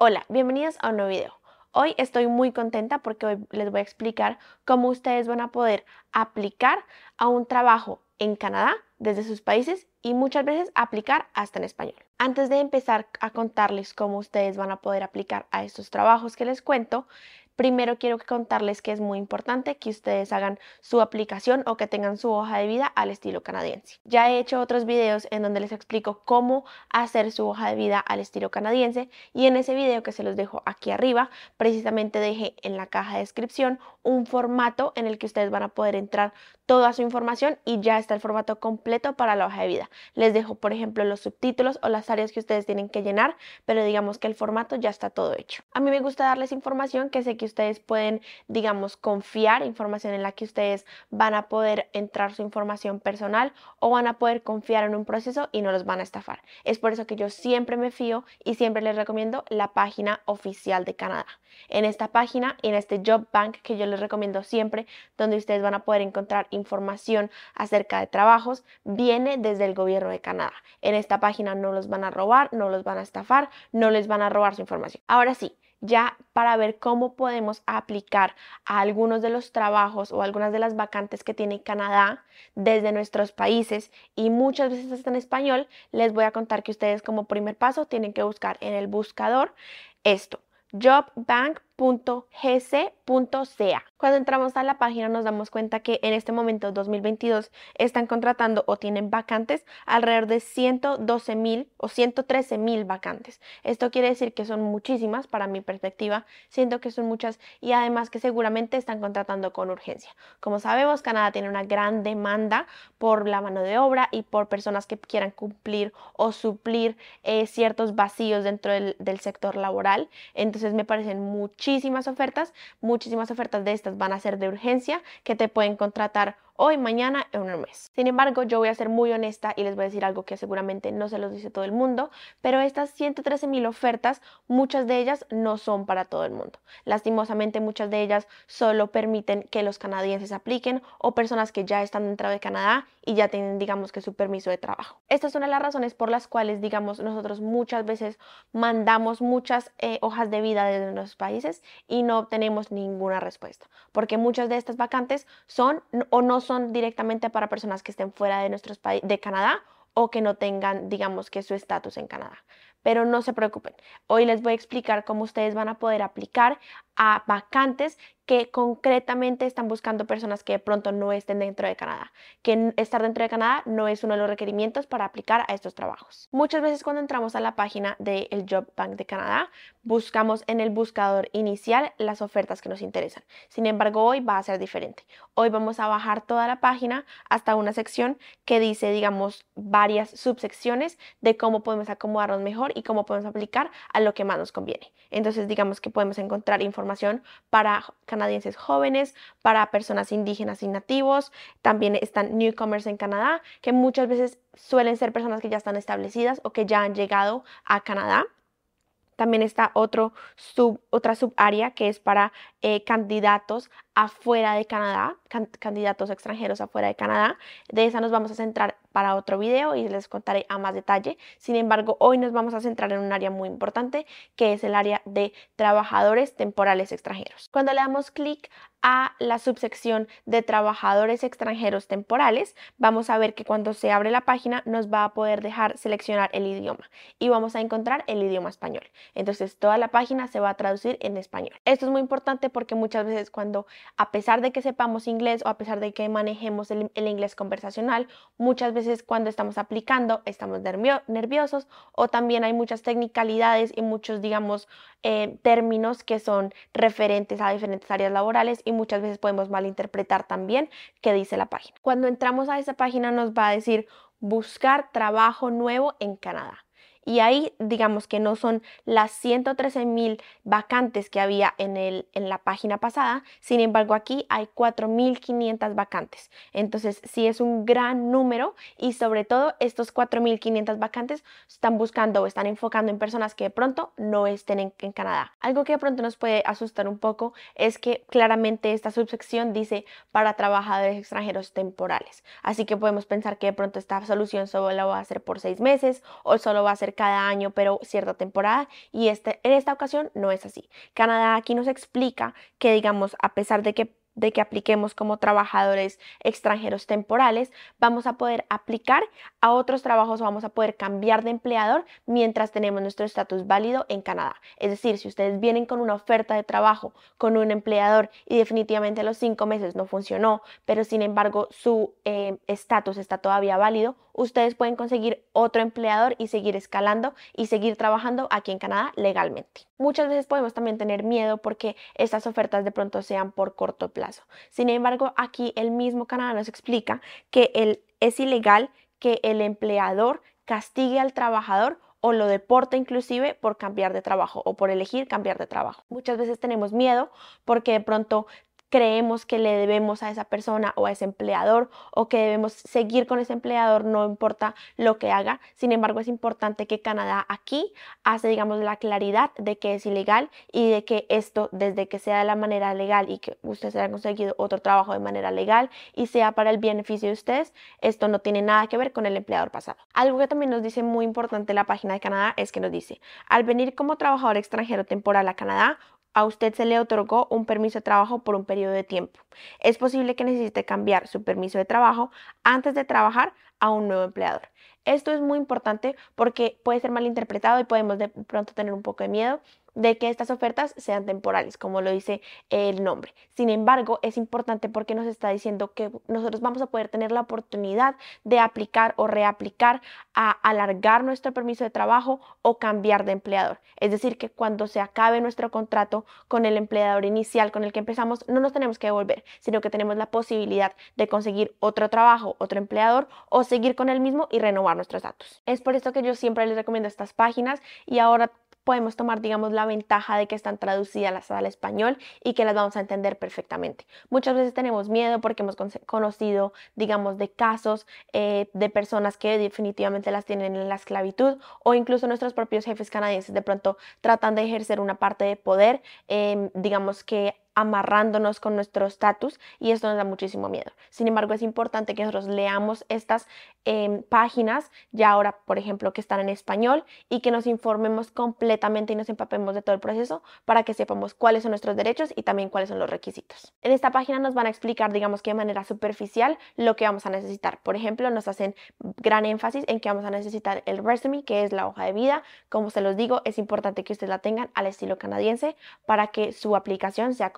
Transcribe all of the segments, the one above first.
Hola, bienvenidos a un nuevo video. Hoy estoy muy contenta porque hoy les voy a explicar cómo ustedes van a poder aplicar a un trabajo en Canadá desde sus países y muchas veces aplicar hasta en español. Antes de empezar a contarles cómo ustedes van a poder aplicar a estos trabajos que les cuento, Primero quiero contarles que es muy importante que ustedes hagan su aplicación o que tengan su hoja de vida al estilo canadiense. Ya he hecho otros videos en donde les explico cómo hacer su hoja de vida al estilo canadiense y en ese video que se los dejo aquí arriba, precisamente dejé en la caja de descripción un formato en el que ustedes van a poder entrar toda su información y ya está el formato completo para la hoja de vida. Les dejo, por ejemplo, los subtítulos o las áreas que ustedes tienen que llenar, pero digamos que el formato ya está todo hecho. A mí me gusta darles información que sé que ustedes pueden, digamos, confiar, información en la que ustedes van a poder entrar su información personal o van a poder confiar en un proceso y no los van a estafar. Es por eso que yo siempre me fío y siempre les recomiendo la página oficial de Canadá. En esta página y en este Job Bank que yo les recomiendo siempre, donde ustedes van a poder encontrar información acerca de trabajos, viene desde el gobierno de Canadá. En esta página no los van a robar, no los van a estafar, no les van a robar su información. Ahora sí, ya para ver cómo podemos aplicar a algunos de los trabajos o algunas de las vacantes que tiene Canadá desde nuestros países y muchas veces hasta en español, les voy a contar que ustedes como primer paso tienen que buscar en el buscador esto, jobbank.gc.ca. Cuando entramos a la página nos damos cuenta que en este momento 2022 están contratando o tienen vacantes alrededor de 112 mil o 113 mil vacantes. Esto quiere decir que son muchísimas para mi perspectiva, siento que son muchas y además que seguramente están contratando con urgencia. Como sabemos, Canadá tiene una gran demanda por la mano de obra y por personas que quieran cumplir o suplir eh, ciertos vacíos dentro del, del sector laboral. Entonces me parecen muchísimas ofertas, muchísimas ofertas de estas van a ser de urgencia, que te pueden contratar hoy, mañana, en un mes. Sin embargo, yo voy a ser muy honesta y les voy a decir algo que seguramente no se los dice todo el mundo, pero estas 113 mil ofertas, muchas de ellas no son para todo el mundo. Lastimosamente, muchas de ellas solo permiten que los canadienses apliquen o personas que ya están dentro de Canadá y ya tienen, digamos, que su permiso de trabajo. Estas son las razones por las cuales, digamos, nosotros muchas veces mandamos muchas eh, hojas de vida desde nuestros países y no obtenemos ninguna respuesta, porque muchas de estas vacantes son o no son son directamente para personas que estén fuera de nuestros países, de Canadá o que no tengan, digamos, que su estatus en Canadá. Pero no se preocupen, hoy les voy a explicar cómo ustedes van a poder aplicar a vacantes que concretamente están buscando personas que de pronto no estén dentro de Canadá, que estar dentro de Canadá no es uno de los requerimientos para aplicar a estos trabajos. Muchas veces cuando entramos a la página del Job Bank de Canadá, buscamos en el buscador inicial las ofertas que nos interesan. Sin embargo, hoy va a ser diferente. Hoy vamos a bajar toda la página hasta una sección que dice, digamos, varias subsecciones de cómo podemos acomodarnos mejor y cómo podemos aplicar a lo que más nos conviene. Entonces, digamos que podemos encontrar información para canadienses jóvenes, para personas indígenas y nativos. También están newcomers en Canadá, que muchas veces suelen ser personas que ya están establecidas o que ya han llegado a Canadá. También está otro sub, otra subárea que es para eh, candidatos afuera de Canadá, candidatos extranjeros afuera de Canadá. De esa nos vamos a centrar para otro video y les contaré a más detalle. Sin embargo, hoy nos vamos a centrar en un área muy importante que es el área de trabajadores temporales extranjeros. Cuando le damos clic a la subsección de trabajadores extranjeros temporales, vamos a ver que cuando se abre la página nos va a poder dejar seleccionar el idioma y vamos a encontrar el idioma español. Entonces toda la página se va a traducir en español. Esto es muy importante porque muchas veces cuando a pesar de que sepamos inglés o a pesar de que manejemos el, inglés conversacional, muchas veces cuando estamos aplicando estamos nerviosos o también hay muchas technicalidades y muchos, digamos, eh, términos que son referentes a diferentes áreas laborales y muchas veces podemos malinterpretar también qué dice la página. Cuando entramos a esa página nos va a decir buscar trabajo nuevo en Canadá. Y ahí digamos que no son las 113 mil vacantes que había en, el, en la página pasada, sin embargo aquí hay 4.500 vacantes. Entonces sí es un gran número y sobre todo estos 4.500 vacantes están buscando o están enfocando en personas que de pronto no estén en, en Canadá. Algo que de pronto nos puede asustar un poco es que claramente esta subsección dice para trabajadores extranjeros temporales. Así que podemos pensar que de pronto esta solución solo la va a hacer por seis meses o solo va a ser cada año, pero cierta temporada. Y este, en esta ocasión no es así. Canadá aquí nos explica que, digamos, a pesar de que de que apliquemos como trabajadores extranjeros temporales, vamos a poder aplicar a otros trabajos vamos a poder cambiar de empleador mientras tenemos nuestro estatus válido en Canadá. Es decir, si ustedes vienen con una oferta de trabajo con un empleador y definitivamente a los cinco meses no funcionó, pero sin embargo su eh, estatus está todavía válido, ustedes pueden conseguir otro empleador y seguir escalando y seguir trabajando aquí en Canadá legalmente. Muchas veces podemos también tener miedo porque estas ofertas de pronto sean por corto plazo. Sin embargo, aquí el mismo Canadá nos explica que es ilegal que el empleador castigue al trabajador o lo deporte inclusive por cambiar de trabajo o por elegir cambiar de trabajo. Muchas veces tenemos miedo porque de pronto creemos que le debemos a esa persona o a ese empleador o que debemos seguir con ese empleador, no importa lo que haga. Sin embargo, es importante que Canadá aquí hace, digamos, la claridad de que es ilegal y de que esto, desde que sea de la manera legal y que ustedes hayan conseguido otro trabajo de manera legal y sea para el beneficio de ustedes, esto no tiene nada que ver con el empleador pasado. Algo que también nos dice muy importante la página de Canadá es que nos dice, al venir como trabajador extranjero temporal a Canadá, a usted se le otorgó un permiso de trabajo por un periodo de tiempo. Es posible que necesite cambiar su permiso de trabajo antes de trabajar a un nuevo empleador. Esto es muy importante porque puede ser malinterpretado y podemos de pronto tener un poco de miedo de que estas ofertas sean temporales, como lo dice el nombre. Sin embargo, es importante porque nos está diciendo que nosotros vamos a poder tener la oportunidad de aplicar o reaplicar a alargar nuestro permiso de trabajo o cambiar de empleador. Es decir, que cuando se acabe nuestro contrato con el empleador inicial con el que empezamos, no nos tenemos que devolver, sino que tenemos la posibilidad de conseguir otro trabajo, otro empleador o seguir con el mismo y renovar nuestros datos. Es por esto que yo siempre les recomiendo estas páginas y ahora podemos tomar, digamos, la ventaja de que están traducidas al español y que las vamos a entender perfectamente. Muchas veces tenemos miedo porque hemos conocido, digamos, de casos eh, de personas que definitivamente las tienen en la esclavitud o incluso nuestros propios jefes canadienses de pronto tratan de ejercer una parte de poder, em, digamos que amarrándonos con nuestro estatus y esto nos da muchísimo miedo. Sin embargo, es importante que nosotros leamos estas em, páginas, ya ahora, por ejemplo, que están en español y que nos informemos completamente y nos empapemos de todo el proceso para que sepamos cuáles son nuestros derechos y también cuáles son los requisitos. En esta página nos van a explicar, digamos que de manera superficial, lo que vamos a necesitar. Por ejemplo, nos hacen gran énfasis en que vamos a necesitar el resume, que es la hoja de vida. Como se los digo, es importante que ustedes la tengan al estilo canadiense para que su aplicación sea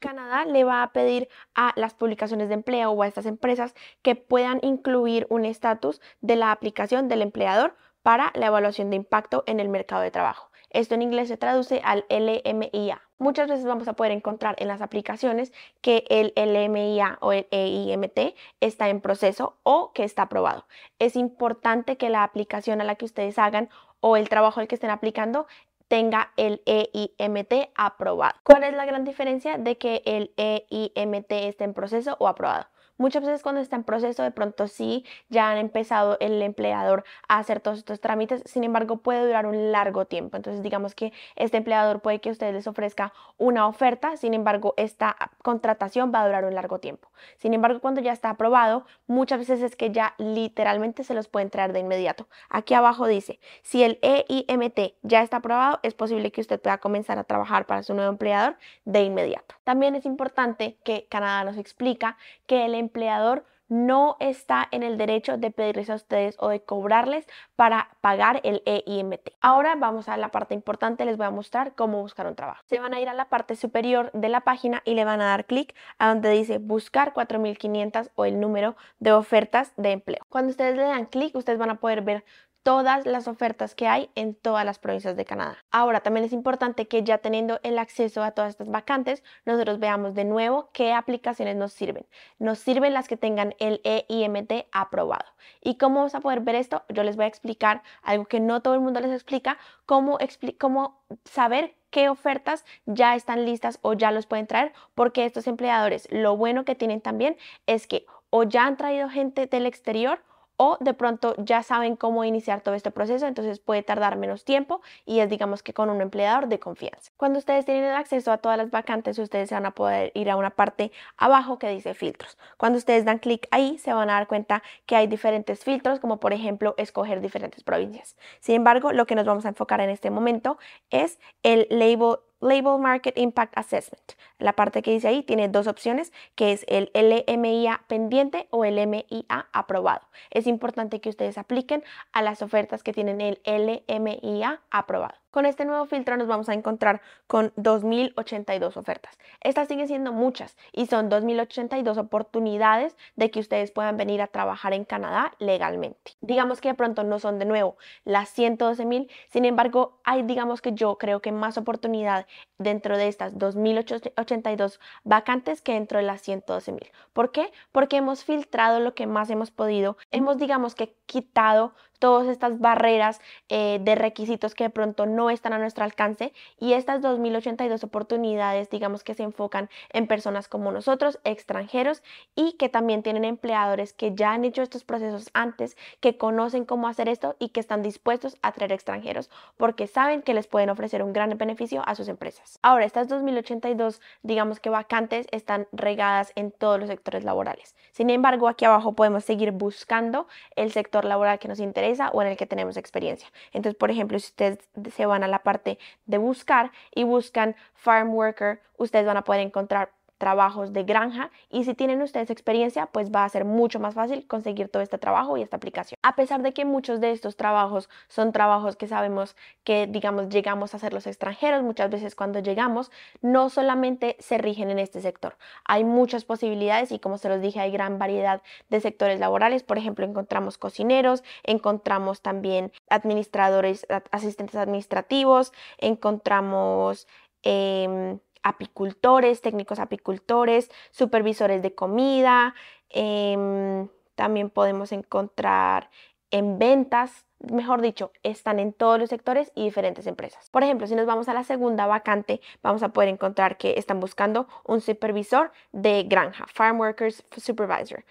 Canadá le va a pedir a las publicaciones de empleo o a estas empresas que puedan incluir un estatus de la aplicación del empleador para la evaluación de impacto en el mercado de trabajo. Esto en inglés se traduce al LMIA. Muchas veces vamos a poder encontrar en las aplicaciones que el LMIA o el EIMT está en proceso o que está aprobado. Es importante que la aplicación a la que ustedes hagan o el trabajo al que estén aplicando tenga el EIMT aprobado. ¿Cuál es la gran diferencia de que el EIMT esté en proceso o aprobado? Muchas veces cuando está en proceso, de pronto sí, ya han empezado el empleador a hacer todos estos trámites, sin embargo puede durar un largo tiempo. Entonces digamos que este empleador puede que ustedes les ofrezca una oferta, sin embargo esta contratación va a durar un largo tiempo. Sin embargo, cuando ya está aprobado, muchas veces es que ya literalmente se los pueden traer de inmediato. Aquí abajo dice, si el EIMT ya está aprobado, es posible que usted pueda comenzar a trabajar para su nuevo empleador de inmediato. También es importante que Canadá nos explica que el empleador no está en el derecho de pedirles a ustedes o de cobrarles para pagar el EIMT. Ahora vamos a la parte importante, les voy a mostrar cómo buscar un trabajo. Se van a ir a la parte superior de la página y le van a dar clic a donde dice buscar 4500 o el número de ofertas de empleo. Cuando ustedes le dan clic, ustedes van a poder ver todas las ofertas que hay en todas las provincias de Canadá. Ahora, también es importante que ya teniendo el acceso a todas estas vacantes, nosotros veamos de nuevo qué aplicaciones nos sirven. Nos sirven las que tengan el EIMT aprobado. ¿Y cómo vamos a poder ver esto? Yo les voy a explicar algo que no todo el mundo les explica, cómo, cómo saber qué ofertas ya están listas o ya los pueden traer, porque estos empleadores, lo bueno que tienen también es que o ya han traído gente del exterior o de pronto ya saben cómo iniciar todo este proceso, entonces puede tardar menos tiempo y es digamos que con un empleador de confianza. Cuando ustedes tienen acceso a todas las vacantes, ustedes van a poder ir a una parte abajo que dice filtros. Cuando ustedes dan clic ahí, se van a dar cuenta que hay diferentes filtros, como por ejemplo escoger diferentes provincias. Sin embargo, lo que nos vamos a enfocar en este momento es el label Label Market Impact Assessment. La parte que dice ahí tiene dos opciones, que es el LMIA pendiente o el MIA aprobado. Es importante que ustedes apliquen a las ofertas que tienen el LMIA aprobado. Con este nuevo filtro nos vamos a encontrar con 2.082 ofertas. Estas siguen siendo muchas y son 2.082 oportunidades de que ustedes puedan venir a trabajar en Canadá legalmente. Digamos que de pronto no son de nuevo las 112.000, sin embargo hay digamos que yo creo que más oportunidad dentro de estas 2.082 vacantes que dentro de las 112.000. ¿Por qué? Porque hemos filtrado lo que más hemos podido, hemos digamos que quitado todas estas barreras eh, de requisitos que de pronto no están a nuestro alcance y estas 2.082 oportunidades digamos que se enfocan en personas como nosotros, extranjeros y que también tienen empleadores que ya han hecho estos procesos antes, que conocen cómo hacer esto y que están dispuestos a traer extranjeros porque saben que les pueden ofrecer un gran beneficio a sus empresas. Ahora, estas 2.082 digamos que vacantes están regadas en todos los sectores laborales. Sin embargo, aquí abajo podemos seguir buscando el sector laboral que nos interesa o en el que tenemos experiencia. Entonces, por ejemplo, si ustedes se van a la parte de buscar y buscan farm worker, ustedes van a poder encontrar trabajos de granja y si tienen ustedes experiencia, pues va a ser mucho más fácil conseguir todo este trabajo y esta aplicación. A pesar de que muchos de estos trabajos son trabajos que sabemos que, digamos, llegamos a ser los extranjeros, muchas veces cuando llegamos, no solamente se rigen en este sector. Hay muchas posibilidades y como se los dije, hay gran variedad de sectores laborales. Por ejemplo, encontramos cocineros, encontramos también administradores, asistentes administrativos, encontramos... Eh, apicultores, técnicos apicultores, supervisores de comida, em, también podemos encontrar en ventas, mejor dicho, están en todos los sectores y diferentes empresas. Por ejemplo, si nos vamos a la segunda vacante, vamos a poder encontrar que están buscando un supervisor de granja, Farm Workers Supervisor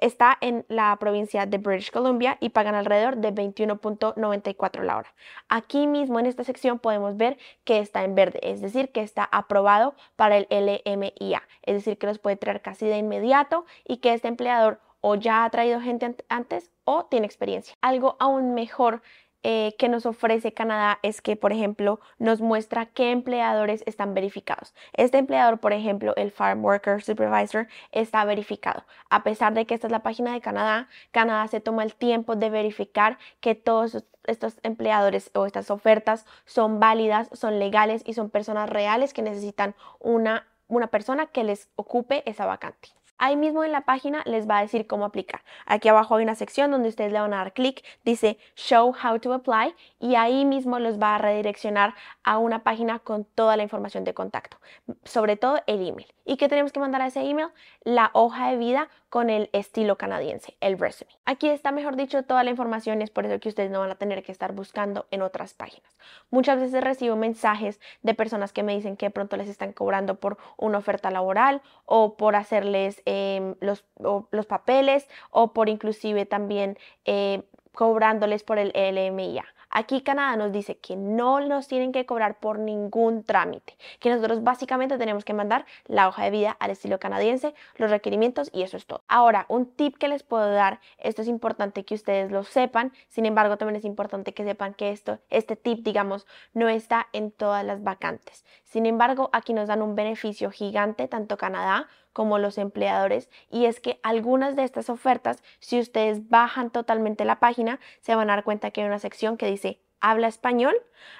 está en la provincia de British Columbia y pagan alrededor de 21.94 la hora. Aquí mismo en esta sección podemos ver que está en verde, es decir, que está aprobado para el LMIA, es decir, que los puede traer casi de inmediato y que este empleador o ya ha traído gente antes o tiene experiencia. Algo aún mejor eh, que nos ofrece Canadá es que, por ejemplo, nos muestra qué empleadores están verificados. Este empleador, por ejemplo, el Farm Worker Supervisor, está verificado. A pesar de que esta es la página de Canadá, Canadá se toma el tiempo de verificar que todos estos empleadores o estas ofertas son válidas, son legales y son personas reales que necesitan una, una persona que les ocupe esa vacante. Ahí mismo en la página les va a decir cómo aplicar. Aquí abajo hay una sección donde ustedes le van a dar clic, dice Show How to Apply y ahí mismo los va a redireccionar a una página con toda la información de contacto, sobre todo el email. ¿Y qué tenemos que mandar a ese email? La hoja de vida con el estilo canadiense, el resume. Aquí está, mejor dicho, toda la información, es por eso que ustedes no van a tener que estar buscando en otras páginas. Muchas veces recibo mensajes de personas que me dicen que pronto les están cobrando por una oferta laboral o por hacerles em, los, los, papeles o por inclusive también eh, cobrándoles por el LMIA. Aquí Canadá nos dice que no nos tienen que cobrar por ningún trámite, que nosotros básicamente tenemos que mandar la hoja de vida al estilo canadiense, los requerimientos y eso es todo. Ahora, un tip que les puedo dar, esto es importante que ustedes lo sepan, sin embargo también es importante que sepan que esto, este tip, digamos, no está en todas las vacantes. Sin embargo, aquí nos dan un beneficio gigante, tanto Canadá como los empleadores y es que algunas de estas ofertas, si ustedes bajan totalmente la página, se van a dar cuenta que hay una sección que dice habla español.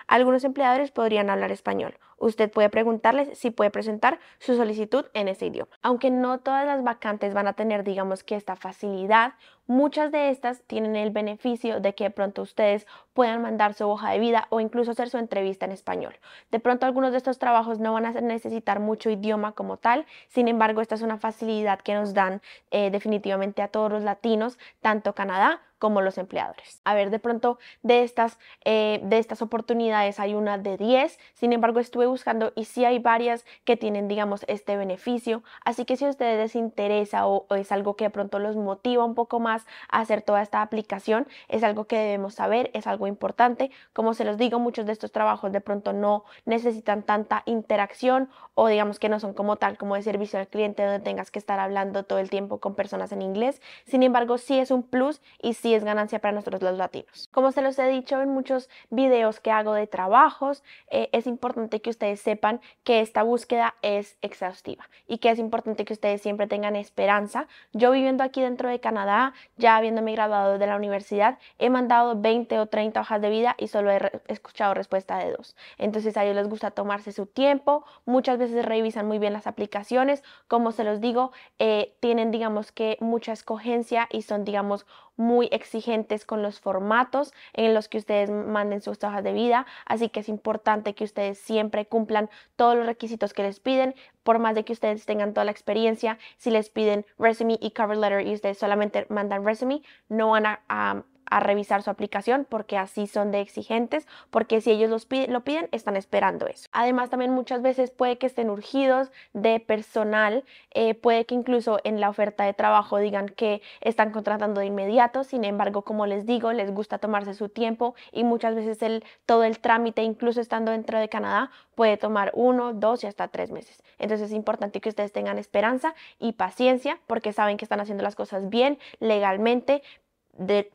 Algunos empleadores podrían hablar español. Usted puede preguntarles si puede presentar su solicitud en ese idioma. Aunque no todas las vacantes van a tener, digamos que esta facilidad, muchas de estas tienen el beneficio de que de pronto ustedes puedan mandar su hoja de vida o incluso hacer su entrevista en español. De pronto algunos de estos trabajos no van a necesitar mucho idioma como tal, sin embargo esta es una facilidad que nos dan eh, definitivamente a todos los latinos, tanto Canadá como los empleadores. A ver, de pronto de estas, eh, de estas oportunidades hay una de 10, sin embargo estuve buscando y sí hay varias que tienen, digamos, este beneficio. Así que si a ustedes les interesa o, o es algo que de pronto los motiva un poco más hacer toda esta aplicación, es algo que debemos saber, es algo importante. Como se los digo, muchos de estos trabajos de pronto no necesitan tanta interacción o digamos que no son como tal como de servicio al cliente donde tengas que estar hablando todo el tiempo con personas en inglés. Sin embargo, sí es un plus y sí es ganancia para nosotros los latinos. Como se los he dicho en muchos videos que hago de trabajos, eh, es importante que ustedes sepan que esta búsqueda es exhaustiva y que es importante que ustedes siempre tengan esperanza. Yo viviendo aquí dentro de Canadá, ya habiéndome graduado de la universidad, he mandado 20 o 30 hojas de vida y solo he escuchado respuesta de dos. Entonces a ellos les gusta tomarse su tiempo, muchas veces revisan muy bien las aplicaciones, como se los digo, eh, tienen digamos que mucha escogencia y son digamos muy exigentes con los formatos en los que ustedes manden sus hojas de vida, así que es importante que ustedes siempre cumplan todos los requisitos que les piden, por más de que ustedes tengan toda la experiencia, si les piden resume y cover letter y ustedes solamente mandan resume, no van a a revisar su aplicación porque así son de exigentes, porque si ellos los lo piden, están esperando eso. Además, también muchas veces puede que estén urgidos de personal, eh, puede que incluso en la oferta de trabajo digan que están contratando de inmediato, sin embargo, como les digo, les gusta tomarse su tiempo y muchas veces el, todo el trámite, incluso estando dentro de Canadá, puede tomar uno, dos y hasta tres meses. Entonces es importante que ustedes tengan esperanza y paciencia porque saben que están haciendo las cosas bien, legalmente,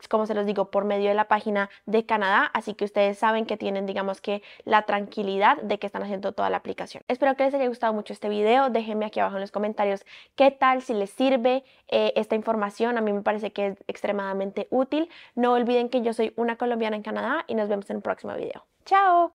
como se los digo, por medio de la página de Canadá, así que ustedes saben que tienen, digamos que, la tranquilidad de que están haciendo toda la aplicación. Espero que les haya gustado mucho este video, déjenme aquí abajo en los comentarios qué tal, si les sirve eh, esta información, a mí me parece que es extremadamente útil. No olviden que yo soy una colombiana en Canadá y nos vemos en el próximo video. ¡Chao!